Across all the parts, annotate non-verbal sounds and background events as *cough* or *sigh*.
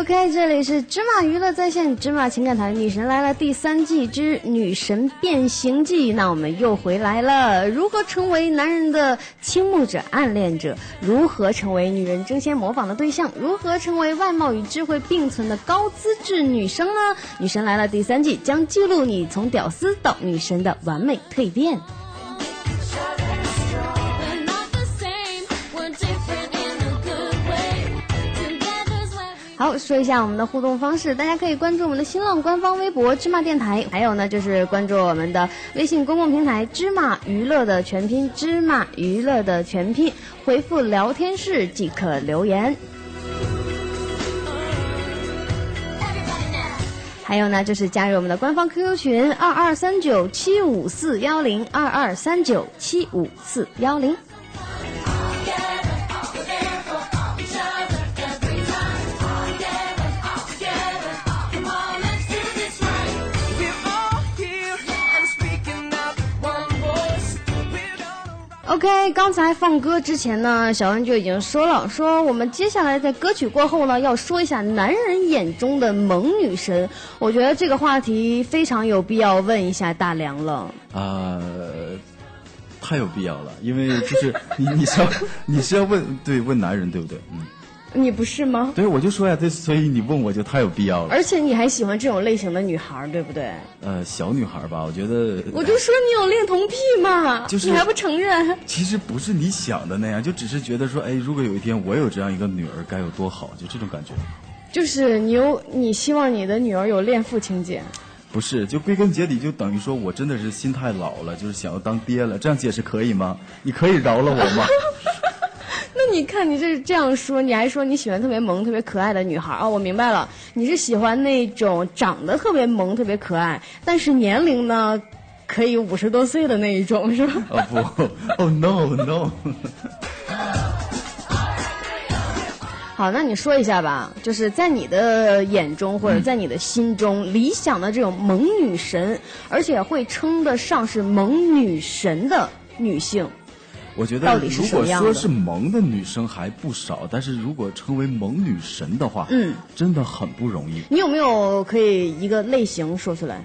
OK，这里是芝麻娱乐在线，芝麻情感台，女神来了第三季之女神变形记。那我们又回来了，如何成为男人的倾慕者、暗恋者？如何成为女人争先模仿的对象？如何成为外貌与智慧并存的高资质女生呢？女神来了第三季将记录你从屌丝到女神的完美蜕变。好，说一下我们的互动方式，大家可以关注我们的新浪官方微博“芝麻电台”，还有呢就是关注我们的微信公共平台“芝麻娱乐”的全拼“芝麻娱乐”的全拼，回复“聊天室”即可留言。还有呢，就是加入我们的官方 QQ 群二二三九七五四幺零二二三九七五四幺零。OK，刚才放歌之前呢，小恩就已经说了，说我们接下来在歌曲过后呢，要说一下男人眼中的萌女神。我觉得这个话题非常有必要问一下大梁了。啊，太有必要了，因为就是你你是要你是要问对问男人对不对？嗯。你不是吗？对，我就说呀，对，所以你问我就太有必要了。而且你还喜欢这种类型的女孩，对不对？呃，小女孩吧，我觉得。我就说你有恋童癖嘛，就是你还不承认。其实不是你想的那样，就只是觉得说，哎，如果有一天我有这样一个女儿，该有多好，就这种感觉。就是你有，你希望你的女儿有恋父情节？不是，就归根结底就等于说我真的是心太老了，就是想要当爹了。这样解释可以吗？你可以饶了我吗？*laughs* *laughs* 那你看，你这这样说，你还说你喜欢特别萌、特别可爱的女孩啊？我明白了，你是喜欢那种长得特别萌、特别可爱，但是年龄呢，可以五十多岁的那一种，是吧？*laughs* 哦不，哦 no no。好，那你说一下吧，就是在你的眼中或者在你的心中，理想的这种萌女神，而且会称得上是萌女神的女性。我觉得，如果说是萌的女生还不少，但是如果称为萌女神的话，嗯，真的很不容易。你有没有可以一个类型说出来？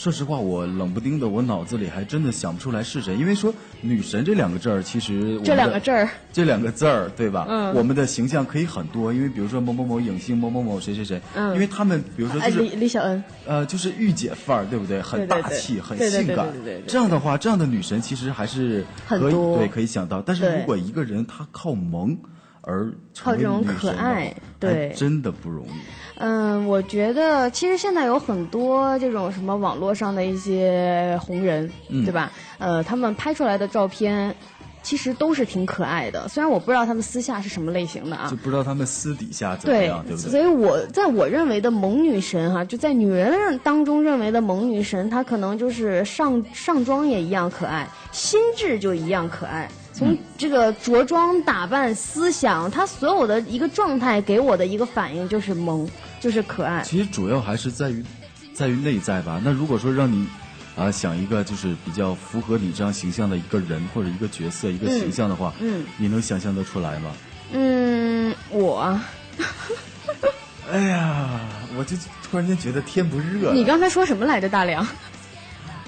说实话，我冷不丁的，我脑子里还真的想不出来是谁。因为说“女神”这两个字儿，其实这两个字儿，这两个字儿，对吧？嗯，我们的形象可以很多。因为比如说某某某影星，某某某谁谁谁，嗯，因为他们比如说就是李李小恩，呃，就是御姐范儿，对不对？很大气，很性感。对对对。这样的话，这样的女神其实还是很多，对，可以想到。但是如果一个人他靠萌而靠这种可爱，对，真的不容易。嗯，我觉得其实现在有很多这种什么网络上的一些红人，对吧？呃，他们拍出来的照片，其实都是挺可爱的。虽然我不知道他们私下是什么类型的啊，就不知道他们私底下怎么样，对不对？所以我在我认为的萌女神哈，就在女人当中认为的萌女神，她可能就是上上妆也一样可爱，心智就一样可爱。从这个着装打扮、思想，他所有的一个状态给我的一个反应就是萌。就是可爱，其实主要还是在于，在于内在吧。那如果说让你，啊，想一个就是比较符合你这样形象的一个人或者一个角色、一个形象的话，嗯，你能想象得出来吗？嗯，我。*laughs* 哎呀，我就突然间觉得天不热。你刚才说什么来着，大梁？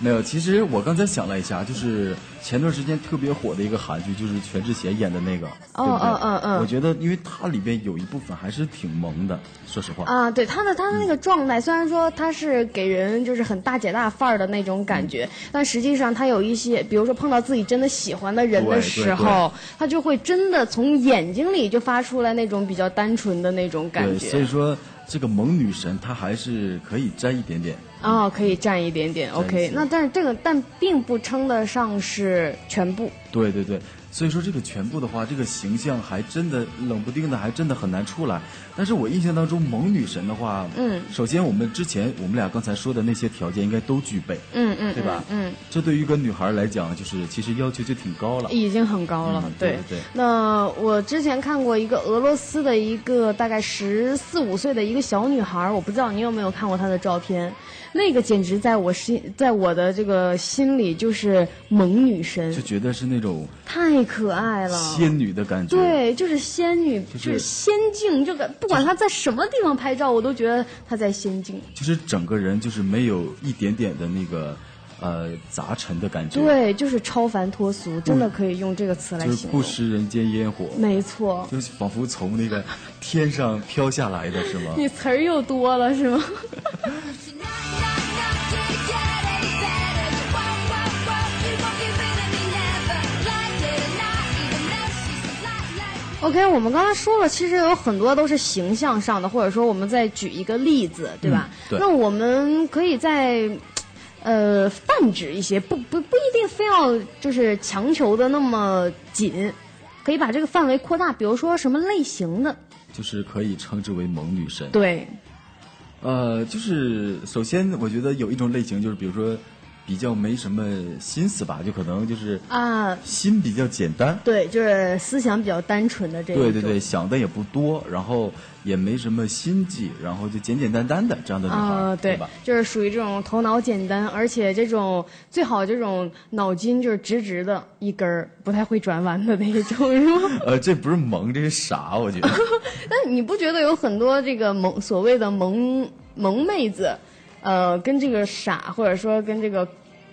没有，其实我刚才想了一下，就是前段时间特别火的一个韩剧，就是全智贤演的那个，对不对？嗯嗯嗯。我觉得，因为它里边有一部分还是挺萌的，说实话。啊，对他的他的那个状态，虽然说他是给人就是很大姐大范儿的那种感觉，但实际上他有一些，比如说碰到自己真的喜欢的人的时候，他就会真的从眼睛里就发出来那种比较单纯的那种感觉。所以说，这个萌女神她还是可以沾一点点。哦，可以占一点点，OK。那但是这个，但并不称得上是全部。对对对。所以说这个全部的话，这个形象还真的冷不丁的，还真的很难出来。但是我印象当中，萌女神的话，嗯，首先我们之前我们俩刚才说的那些条件应该都具备，嗯嗯，对吧？嗯，这对于一个女孩来讲，就是其实要求就挺高了，已经很高了，对对。那我之前看过一个俄罗斯的一个大概十四五岁的一个小女孩，我不知道你有没有看过她的照片。那个简直在我心，在我的这个心里就是萌女神，就觉得是那种太太可爱了。仙女的感觉。对，就是仙女，就就是是仙境。这个不管她在什么地方拍照，我都觉得她在仙境。就是整个人就是没有一点点的那个呃杂陈的感觉，，对，就是超凡脱俗，真的可以用这个词来就是形容不。食人间烟火，没错，就是仿佛从那个天上飘下来的是吗？*laughs* 你词儿又多了是吗？OK，我们刚才说了，其实有很多都是形象上的，或者说我们再举一个例子，对吧？嗯对那我们可以在呃泛指一些，不不不一定非要就是强求的那么紧，可以把这个范围扩大，比如说什么类型的，就是可以称之为萌女神。对，呃，就是首先我觉得有一种类型，就是比如说比较没什么心思吧，就可能就是啊，心比较简单。对，就是思想比较单纯的这一种。对对对，想的也不多，然后也没什么心计，然后就简简单单的这样的女孩，啊，对吧？，就是属于这种头脑简单，而且这种最好这种脑筋就是直直的一根儿，不太会转弯的那一种，是吗？*laughs* 呃，这不是萌，这是傻，我觉得。*laughs* 但你不觉得有很多这个萌所谓的萌萌妹子，呃，跟这个傻或者说跟这个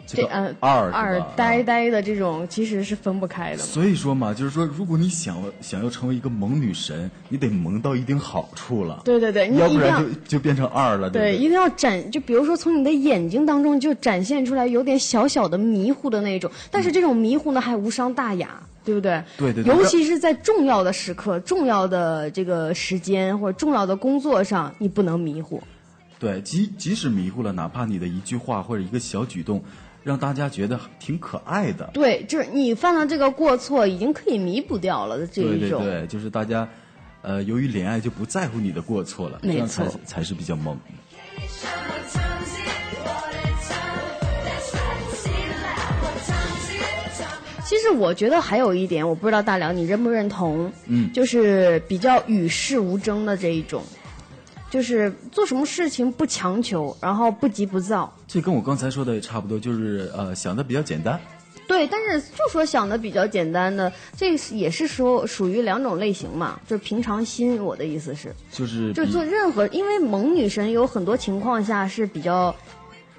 这个呃二二呆呆的这种其实是分不开的？所以说嘛，就是说，如果你想想要成为一个萌女神，你得萌到一定好处了，对对对，你要要不然就就变成二了，对，不一定要展，就比如说从你的眼睛当中就展现出来有点小小的迷糊的那种，但是这种迷糊呢还无伤大雅，对不对？对对对尤其是在重要的时刻、重要的这个时间或者重要的工作上，你不能迷糊。对，即即使迷糊了，哪怕你的一句话或者一个小举动，让大家觉得挺可爱的，对，就是你犯了这个过错，已经可以弥补掉了的这一种。对对，就是大家，呃，由于怜爱就不在乎你的过错了，这没样才才是比较萌。其实我觉得还有一点，我不知道大辽你认不认同，嗯就是比较与世无争的这一种，就是做什么事情不强求，然后不急不躁。这跟我刚才说的也差不多，就是呃想的比较简单。对，但是就说想的比较简单的，这个也是说属于两种类型嘛，就是平常心。我的意思是，就就是就做任何，因为萌女神有很多情况下是比较，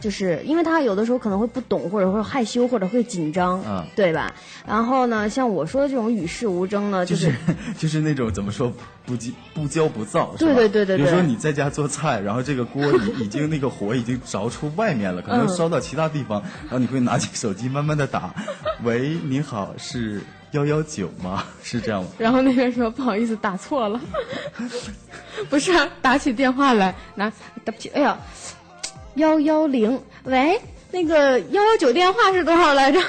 就是因为他有的时候可能会不懂，或者会害羞，或者会紧张，嗯对吧？然后呢，像我说的这种与世无争呢，就就是 *laughs* 就是那种怎么说不急不骄不躁，对对对对比如说你在家做菜，然后这个锅已已经那个火已经着出外面了，*laughs* 可能嗯烧到其他地方，然后你会拿起手机慢慢的打，喂，你好，是幺幺九吗？*laughs* 是这样吗？然后那边说不好意思打错了，不是、啊、打起电话来拿对不起，哎呀，幺幺零，喂，那个幺幺九电话是多少来着？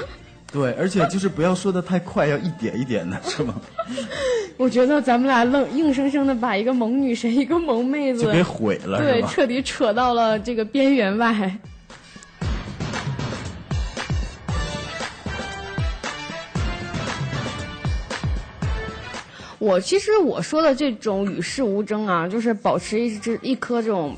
对，而且就是不要说的太快，要一点一点的，*laughs* 是吗？*laughs* 我觉得咱们俩愣硬生生的把一个萌女神，一个萌妹子就，给毁了，对，彻底扯到了这个边缘外。我其实我说的这种与世无争啊，就是保持一只一颗这种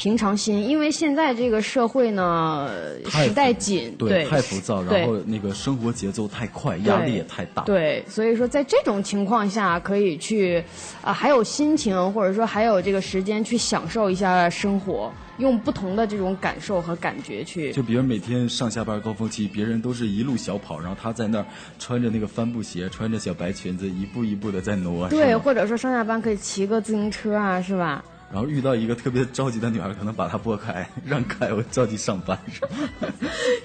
平常心，因为现在这个社会呢，太时代紧，对，太浮躁，然后那个生活节奏太快，压力也太大。对，所以说在这种情况下，可以去啊、还有心情，或者说还有这个时间去享受一下生活，用不同的这种感受和感觉去。就比如每天上下班高峰期，别人都是一路小跑，然后他在那儿穿着那个帆布鞋，穿着小白裙子，一步一步的在挪。对，或者说上下班可以骑个自行车啊，是吧？然后遇到一个特别着急的女孩，可能把她拨开，让开，我着急上班。是 *laughs* 吧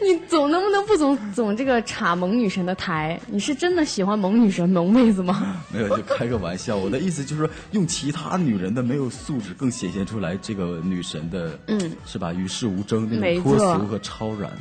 你总能不能不总总这个插萌女神的台？你是真的喜欢萌女神、萌妹子吗？*laughs* 没有，就开个玩笑。我的意思就是说，用其他女人的没有素质，更显现出来这个女神的，嗯，是吧？与世无争那种脱俗和超然。